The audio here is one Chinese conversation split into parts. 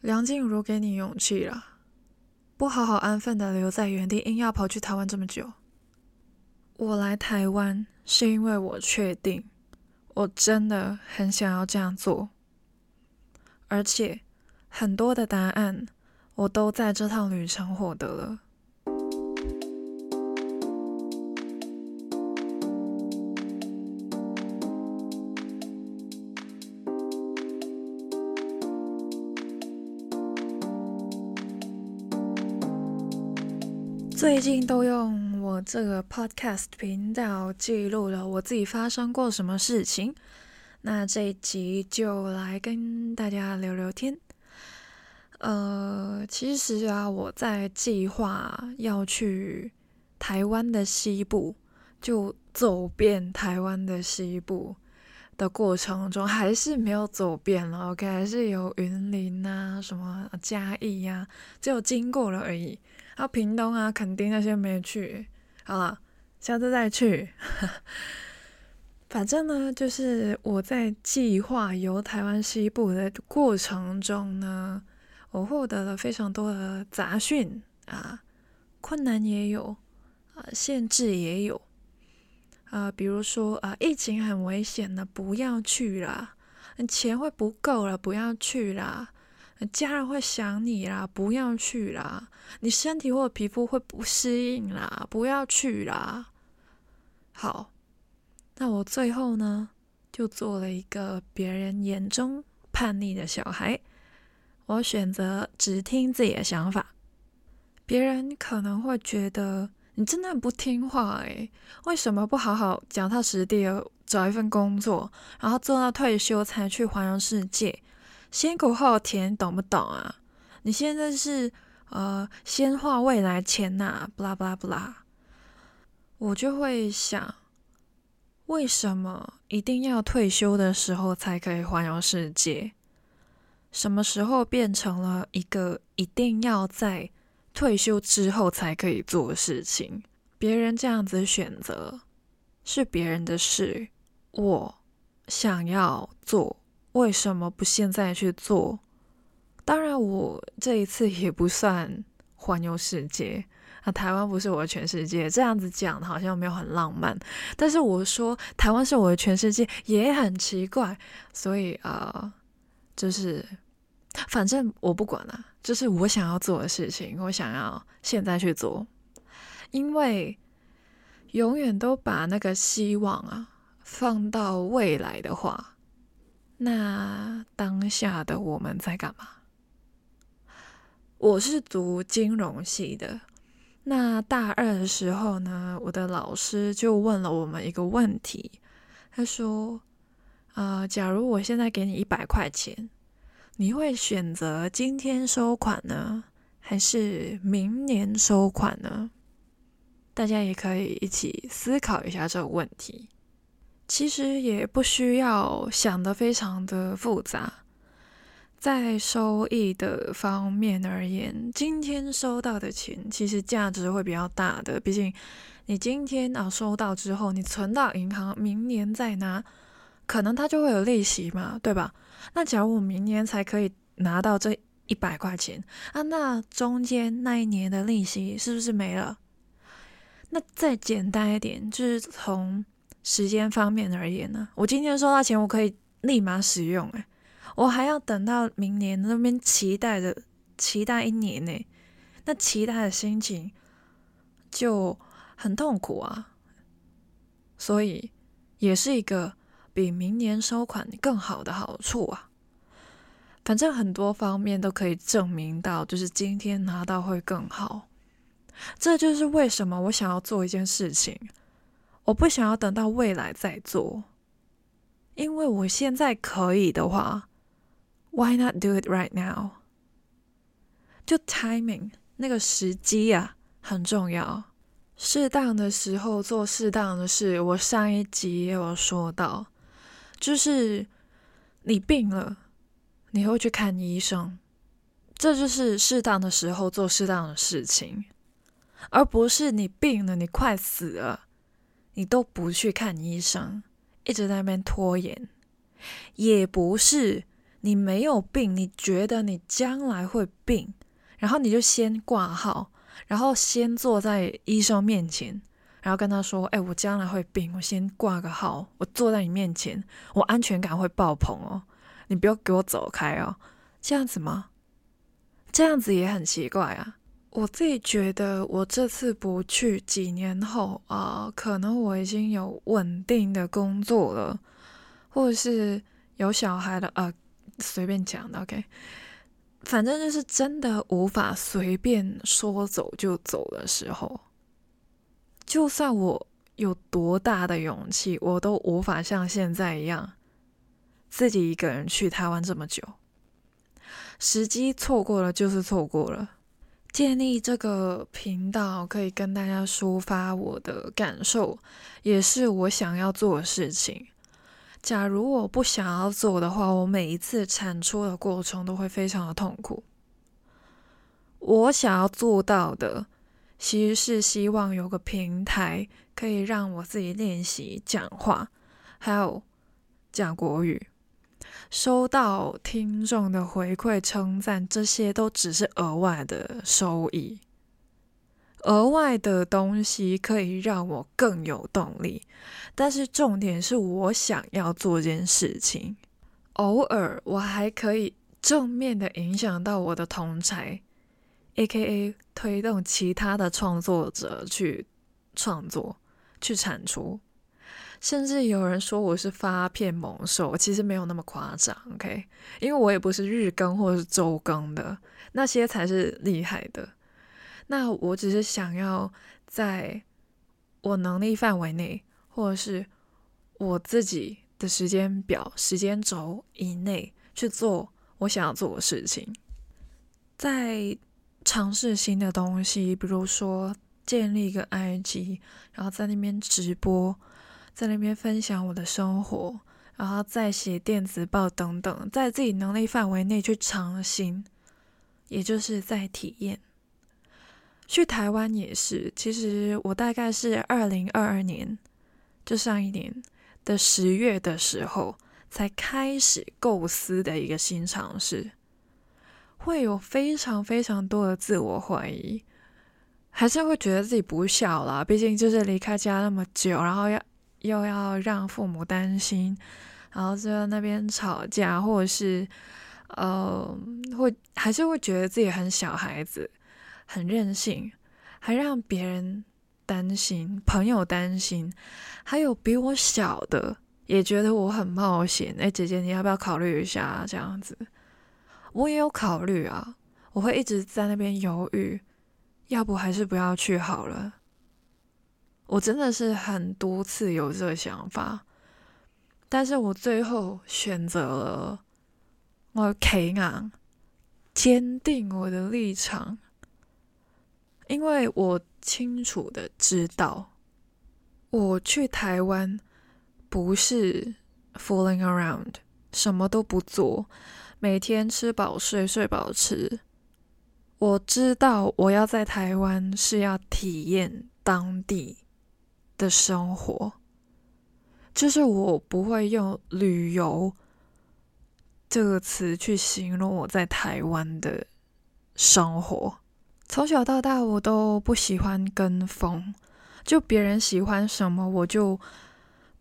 梁静茹给你勇气了，不好好安分的留在原地，硬要跑去台湾这么久。我来台湾是因为我确定，我真的很想要这样做，而且很多的答案我都在这趟旅程获得了。最近都用我这个 podcast 频道记录了我自己发生过什么事情，那这一集就来跟大家聊聊天。呃，其实啊，我在计划要去台湾的西部，就走遍台湾的西部的过程中，还是没有走遍了。OK，还是有云林啊，什么嘉义呀，只有经过了而已。到屏东啊，垦丁那些没去，好了，下次再去。反正呢，就是我在计划游台湾西部的过程中呢，我获得了非常多的杂讯啊，困难也有啊，限制也有啊，比如说啊，疫情很危险的，不要去啦，钱会不够了，不要去啦。家人会想你啦，不要去啦。你身体或者皮肤会不适应啦，不要去啦。好，那我最后呢，就做了一个别人眼中叛逆的小孩。我选择只听自己的想法。别人可能会觉得你真的很不听话诶，为什么不好好脚踏实地找一份工作，然后做到退休才去环游世界？先苦后甜，懂不懂啊？你现在是呃，先画未来钱呐、啊，不啦不啦不啦。我就会想，为什么一定要退休的时候才可以环游世界？什么时候变成了一个一定要在退休之后才可以做的事情？别人这样子选择是别人的事，我想要做。为什么不现在去做？当然，我这一次也不算环游世界啊。台湾不是我的全世界，这样子讲好像没有很浪漫。但是我说台湾是我的全世界也很奇怪，所以啊、就是反正我不管了，就是我想要做的事情，我想要现在去做，因为永远都把那个希望啊放到未来的话。那当下的我们在干嘛？我是读金融系的。那大二的时候呢，我的老师就问了我们一个问题。他说：“呃，假如我现在给你一百块钱，你会选择今天收款呢，还是明年收款呢？”大家也可以一起思考一下这个问题。其实也不需要想得非常的复杂，在收益的方面而言，今天收到的钱其实价值会比较大的。毕竟你今天啊收到之后，你存到银行，明年再拿，可能它就会有利息嘛，对吧？那假如我明年才可以拿到这一百块钱啊，那中间那一年的利息是不是没了？那再简单一点，就是从时间方面而言呢，我今天收到钱，我可以立马使用，哎，我还要等到明年那边期待着，期待一年呢，那期待的心情就很痛苦啊，所以也是一个比明年收款更好的好处啊。反正很多方面都可以证明到，就是今天拿到会更好，这就是为什么我想要做一件事情。我不想要等到未来再做，因为我现在可以的话，Why not do it right now？就 timing 那个时机啊，很重要。适当的时候做适当的事。我上一集也有说到，就是你病了，你会去看医生，这就是适当的时候做适当的事情，而不是你病了，你快死了。你都不去看医生，一直在那边拖延，也不是你没有病，你觉得你将来会病，然后你就先挂号，然后先坐在医生面前，然后跟他说：“哎，我将来会病，我先挂个号，我坐在你面前，我安全感会爆棚哦，你不要给我走开哦。”这样子吗？这样子也很奇怪啊。我自己觉得，我这次不去，几年后啊、可能我已经有稳定的工作了，或者是有小孩了啊、呃，随便讲的，OK。反正就是真的无法随便说走就走的时候，就算我有多大的勇气，我都无法像现在一样自己一个人去台湾这么久。时机错过了就是错过了。建立这个频道可以跟大家抒发我的感受，也是我想要做的事情。假如我不想要做的话，我每一次产出的过程都会非常的痛苦。我想要做到的，其实是希望有个平台可以让我自己练习讲话，还有讲国语。收到听众的回馈称赞，这些都只是额外的收益，额外的东西可以让我更有动力。但是重点是我想要做件事情，偶尔我还可以正面的影响到我的同侪，AKA 推动其他的创作者去创作、去产出。甚至有人说我是发片猛兽，其实没有那么夸张，OK？因为我也不是日更或者是周更的，那些才是厉害的。那我只是想要在我能力范围内，或者是我自己的时间表、时间轴以内去做我想要做的事情，在尝试新的东西，比如说建立一个 IG，然后在那边直播。在那边分享我的生活，然后再写电子报等等，在自己能力范围内去尝新，也就是在体验。去台湾也是，其实我大概是二零二二年，就上一年的十月的时候，才开始构思的一个新尝试，会有非常非常多的自我怀疑，还是会觉得自己不孝啦，毕竟就是离开家那么久，然后要。又要让父母担心，然后在那边吵架，或者是呃，会还是会觉得自己很小孩子，很任性，还让别人担心，朋友担心，还有比我小的也觉得我很冒险。哎，姐姐，你要不要考虑一下这样子？我也有考虑啊，我会一直在那边犹豫，要不还是不要去好了。我真的是很多次有这个想法，但是我最后选择了我肯啊，坚定我的立场，因为我清楚的知道，我去台湾不是 fooling around，什么都不做，每天吃饱睡，睡饱吃。我知道我要在台湾是要体验当地的生活，就是我不会用旅游这个词去形容我在台湾的生活。从小到大，我都不喜欢跟风，就别人喜欢什么，我就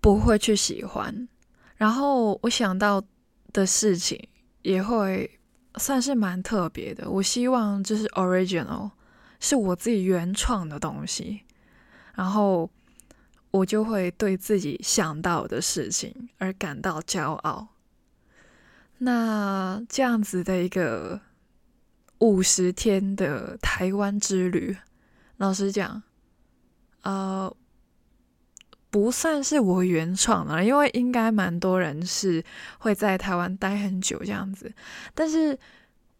不会去喜欢。然后我想到的事情也会算是蛮特别的。我希望就是 original，是我自己原创的东西，然后。我就会对自己想到的事情而感到骄傲。那这样子的一个五十天的台湾之旅，老实讲，呃，不算是我原创的，因为应该蛮多人是会在台湾待很久这样子。但是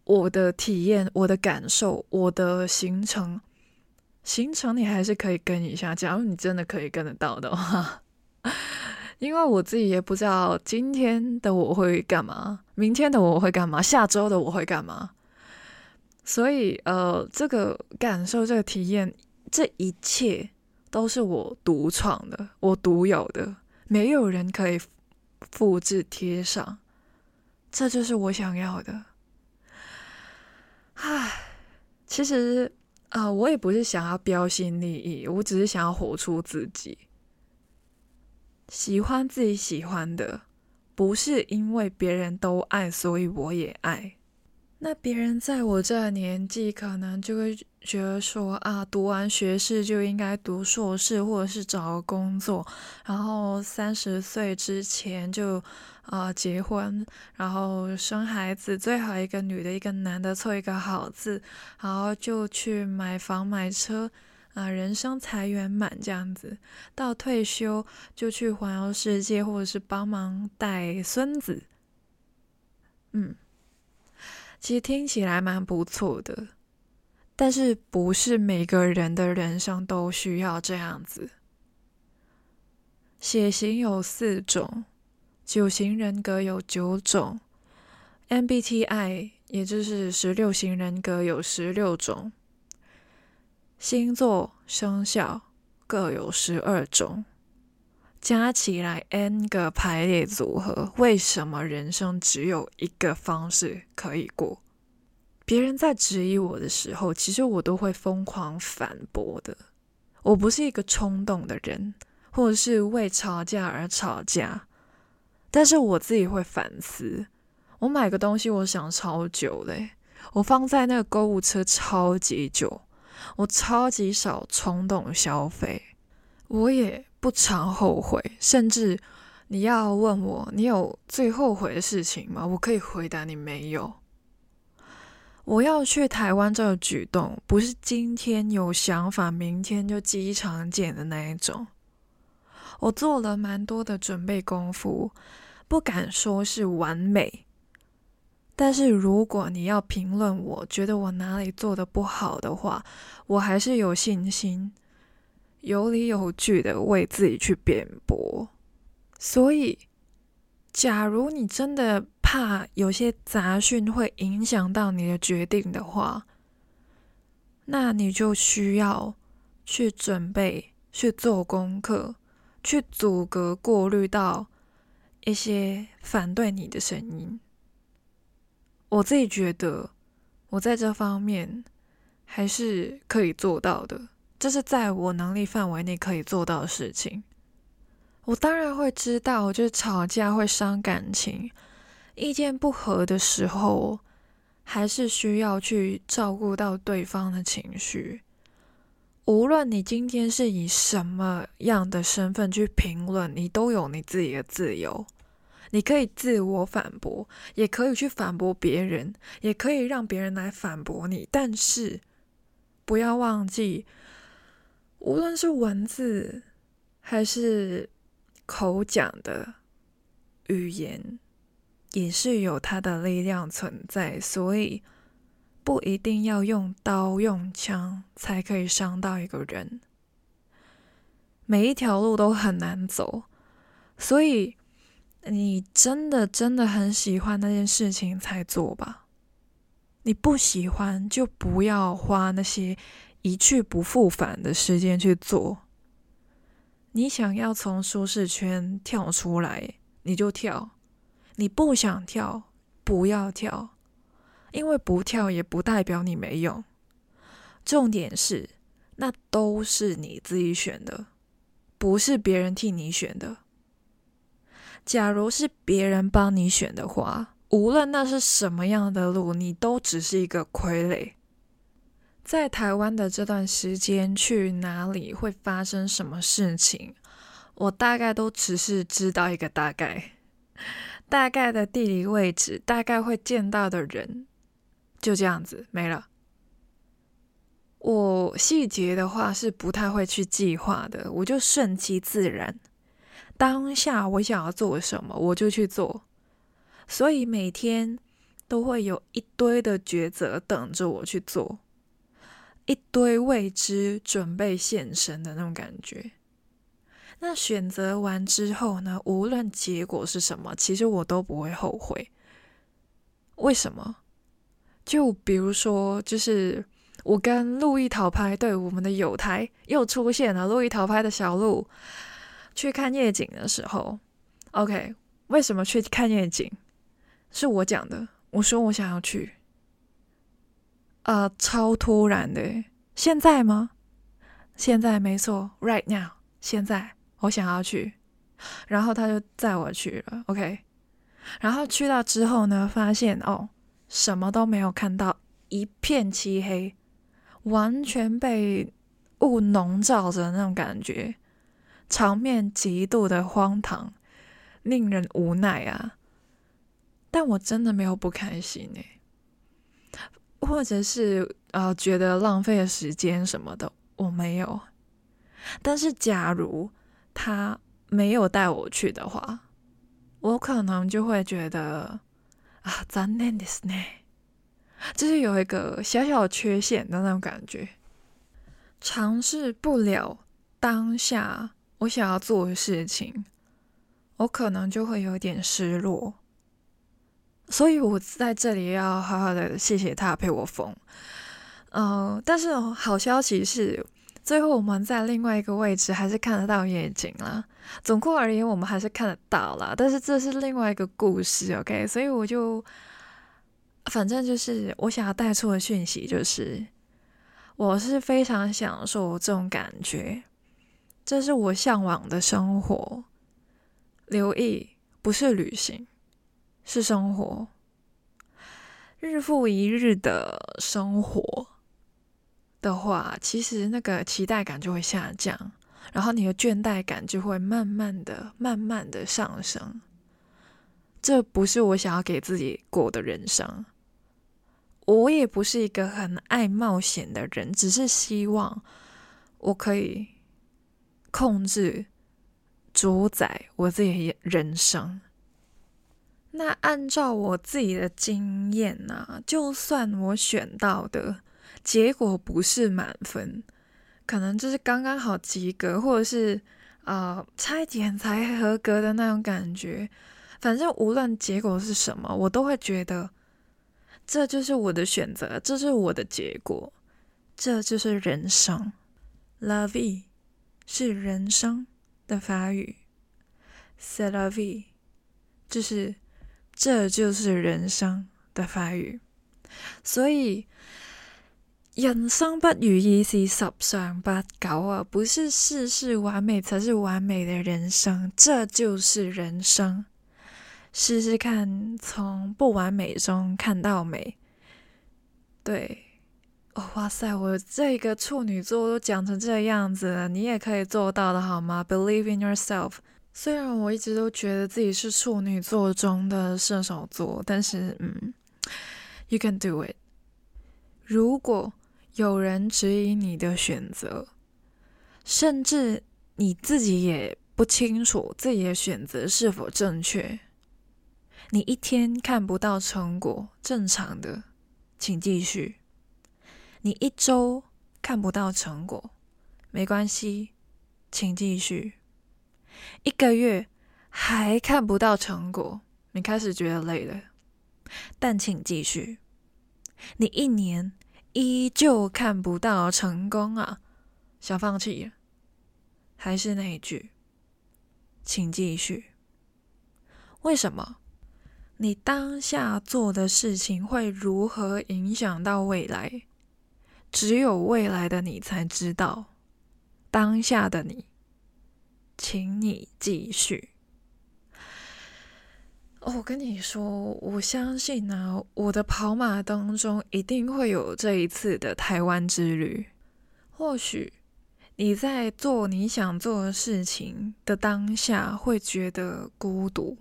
我的体验、我的感受、我的行程。行程你还是可以跟一下，假如你真的可以跟得到的话，因为我自己也不知道今天的我会干嘛，明天的我会干嘛，下周的我会干嘛，所以呃，这个感受、这个体验，这一切都是我独创的，我独有的，没有人可以复制贴上，这就是我想要的。唉，其实、啊，我也不是想要标新立异，我只是想要活出自己，喜欢自己喜欢的，不是因为别人都爱，所以我也爱。那别人在我这年纪，可能就会觉得说啊，读完学士就应该读硕士，或者是找个工作，然后三十岁之前就啊、呃、结婚，然后生孩子，最好一个女的，一个男的，凑一个好字，然后就去买房买车，啊、人生才圆满这样子。到退休就去环游世界，或者是帮忙带孙子，嗯。其实听起来蛮不错的，但是不是每个人的人生都需要这样子。血型有四种，九型人格有九种，MBTI 也就是十六型人格有十六种，星座生肖各有十二种，加起来 N 个排列组合，为什么人生只有一个方式可以过？别人在质疑我的时候，其实我都会疯狂反驳的。我不是一个冲动的人，或者是为吵架而吵架，但是我自己会反思。我买个东西，我想超久嘞，我放在那个购物车超级久，我超级少冲动消费，我也。不常后悔，甚至你要问我，你有最后悔的事情吗？我可以回答你没有。我要去台湾这个举动，不是今天有想法，明天就机场见的那一种。我做了蛮多的准备功夫，不敢说是完美，但是如果你要评论我，觉得我哪里做的不好的话，我还是有信心。有理有据的为自己去辩驳，所以，假如你真的怕有些杂讯会影响到你的决定的话，那你就需要去准备、去做功课、去阻隔、过滤到一些反对你的声音。我自己觉得，我在这方面还是可以做到的。这是在我能力范围内可以做到的事情。我当然会知道，就是吵架会伤感情，意见不合的时候，还是需要去照顾到对方的情绪。无论你今天是以什么样的身份去评论，你都有你自己的自由。你可以自我反驳，也可以去反驳别人，也可以让别人来反驳你。但是不要忘记。无论是文字还是口讲的语言，也是有它的力量存在，所以不一定要用刀用枪才可以伤到一个人。每一条路都很难走，所以你真的真的很喜欢那件事情才做吧。你不喜欢就不要花那些。一去不复返的时间去做。你想要从舒适圈跳出来，你就跳；你不想跳，不要跳，因为不跳也不代表你没用。重点是，那都是你自己选的，不是别人替你选的。假如是别人帮你选的话，无论那是什么样的路，你都只是一个傀儡。在台湾的这段时间，去哪里会发生什么事情，我大概都只是知道一个大概，大概的地理位置，大概会见到的人，就这样子没了。我细节的话是不太会去计划的，我就顺其自然，当下我想要做什么，我就去做，所以每天都会有一堆的抉择等着我去做。一堆未知准备现身的那种感觉。那选择完之后呢？无论结果是什么，其实我都不会后悔。为什么？就比如说，就是我跟路易桃拍，对，我们的友台又出现了。路易桃拍的小路去看夜景的时候，OK，为什么去看夜景？是我讲的，我说我想要去，呃，超突然的，现在吗？现在没错，right now，现在我想要去，然后他就载我去了，OK，然后去到之后呢，发现哦，什么都没有看到，一片漆黑，完全被雾笼罩着那种感觉，场面极度的荒唐，令人无奈啊。但我真的没有不开心呢，或者是呃觉得浪费了时间什么的，我没有。但是假如他没有带我去的话，我可能就会觉得啊，残念ですね，就是有一个小小缺陷的那种感觉，尝试不了当下我想要做的事情，我可能就会有点失落。 所以，我在这里要好好的谢谢他陪我疯。嗯、但是好消息是，最后我们在另外一个位置还是看得到夜景啦。总括而言，我们还是看得到啦。但是这是另外一个故事，OK？所以我就，反正就是我想要带出的讯息就是，我是非常享受这种感觉，这是我向往的生活。留意，不是旅行。是生活，日复一日的生活的话，其实那个期待感就会下降，然后你的倦怠感就会慢慢的、慢慢的上升。这不是我想要给自己过的人生。我也不是一个很爱冒险的人，只是希望我可以控制、主宰我自己人生。那按照我自己的经验呢、啊，就算我选到的结果不是满分，可能就是刚刚好及格，或者是呃差一点才合格的那种感觉。反正无论结果是什么，我都会觉得这就是我的选择，这是我的结果，这就是人生。La vie 是人生的法语，C'est la vie 就是。这就是人生的法语，所以人生不如意事十常八九啊，不是事事完美才是完美的人生，这就是人生。试试看，从不完美中看到美。对，哦，哇塞，我这个处女座都讲成这样子了，你也可以做到的好吗？Believe in yourself。虽然我一直都觉得自己是处女座中的射手座，但是，嗯，You can do it。如果有人质疑你的选择，甚至你自己也不清楚自己的选择是否正确，你一天看不到成果，正常的，请继续。你一周看不到成果，没关系，请继续。一个月还看不到成果，你开始觉得累了，但请继续。你一年依旧看不到成功啊，想放弃？还是那一句，请继续。为什么？你当下做的事情会如何影响到未来？只有未来的你才知道，当下的你。请你继续。哦，我跟你说，我相信呢，我的跑马当中一定会有这一次的台湾之旅。或许你在做你想做的事情的当下会觉得孤独，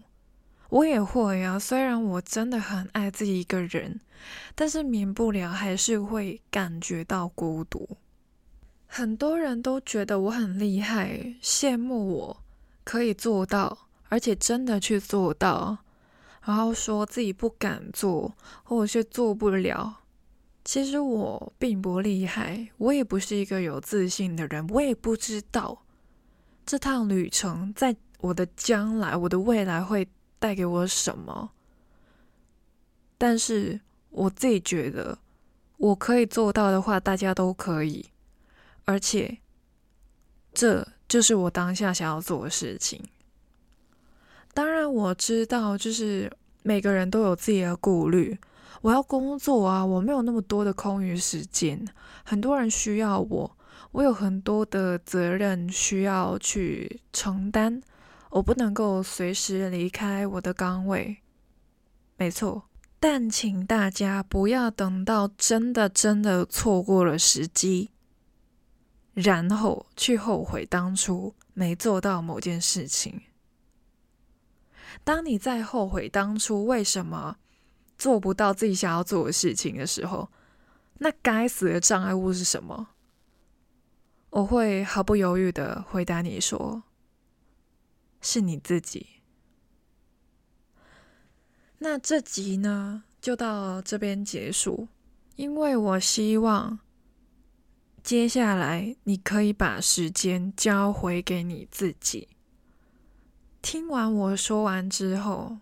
我也会啊。虽然我真的很爱自己一个人，但是免不了还是会感觉到孤独。很多人都觉得我很厉害，羡慕我可以做到，而且真的去做到，然后说自己不敢做，或者是做不了。其实我并不厉害，我也不是一个有自信的人，我也不知道这趟旅程在我的将来、我的未来会带给我什么。但是我自己觉得，我可以做到的话，大家都可以。而且，这就是我当下想要做的事情。当然，我知道，就是每个人都有自己的顾虑。我要工作啊，我没有那么多的空余时间。很多人需要我，我有很多的责任需要去承担，我不能够随时离开我的岗位。没错，但请大家不要等到真的真的错过了时机，然后去后悔当初没做到某件事情。当你在后悔当初为什么做不到自己想要做的事情的时候，那该死的障碍物是什么？我会毫不犹豫的回答你说：是你自己。那这集呢，就到这边结束，因为我希望接下来你可以把时间交回给你自己。听完我说完之后，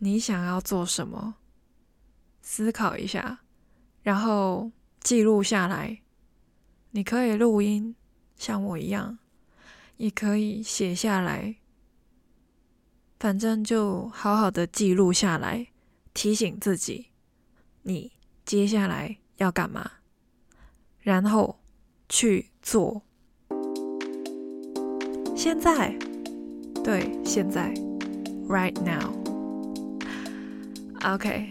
你想要做什么？思考一下，然后记录下来。你可以录音，像我一样，也可以写下来。反正就好好的记录下来，提醒自己，你接下来要干嘛，然后去做。现在。对，现在，right now。OK，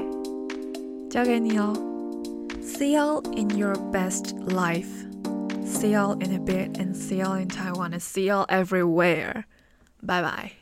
交给你哦。See you in your best life. See you in a bit and see you in Taiwan and see you everywhere. Bye bye.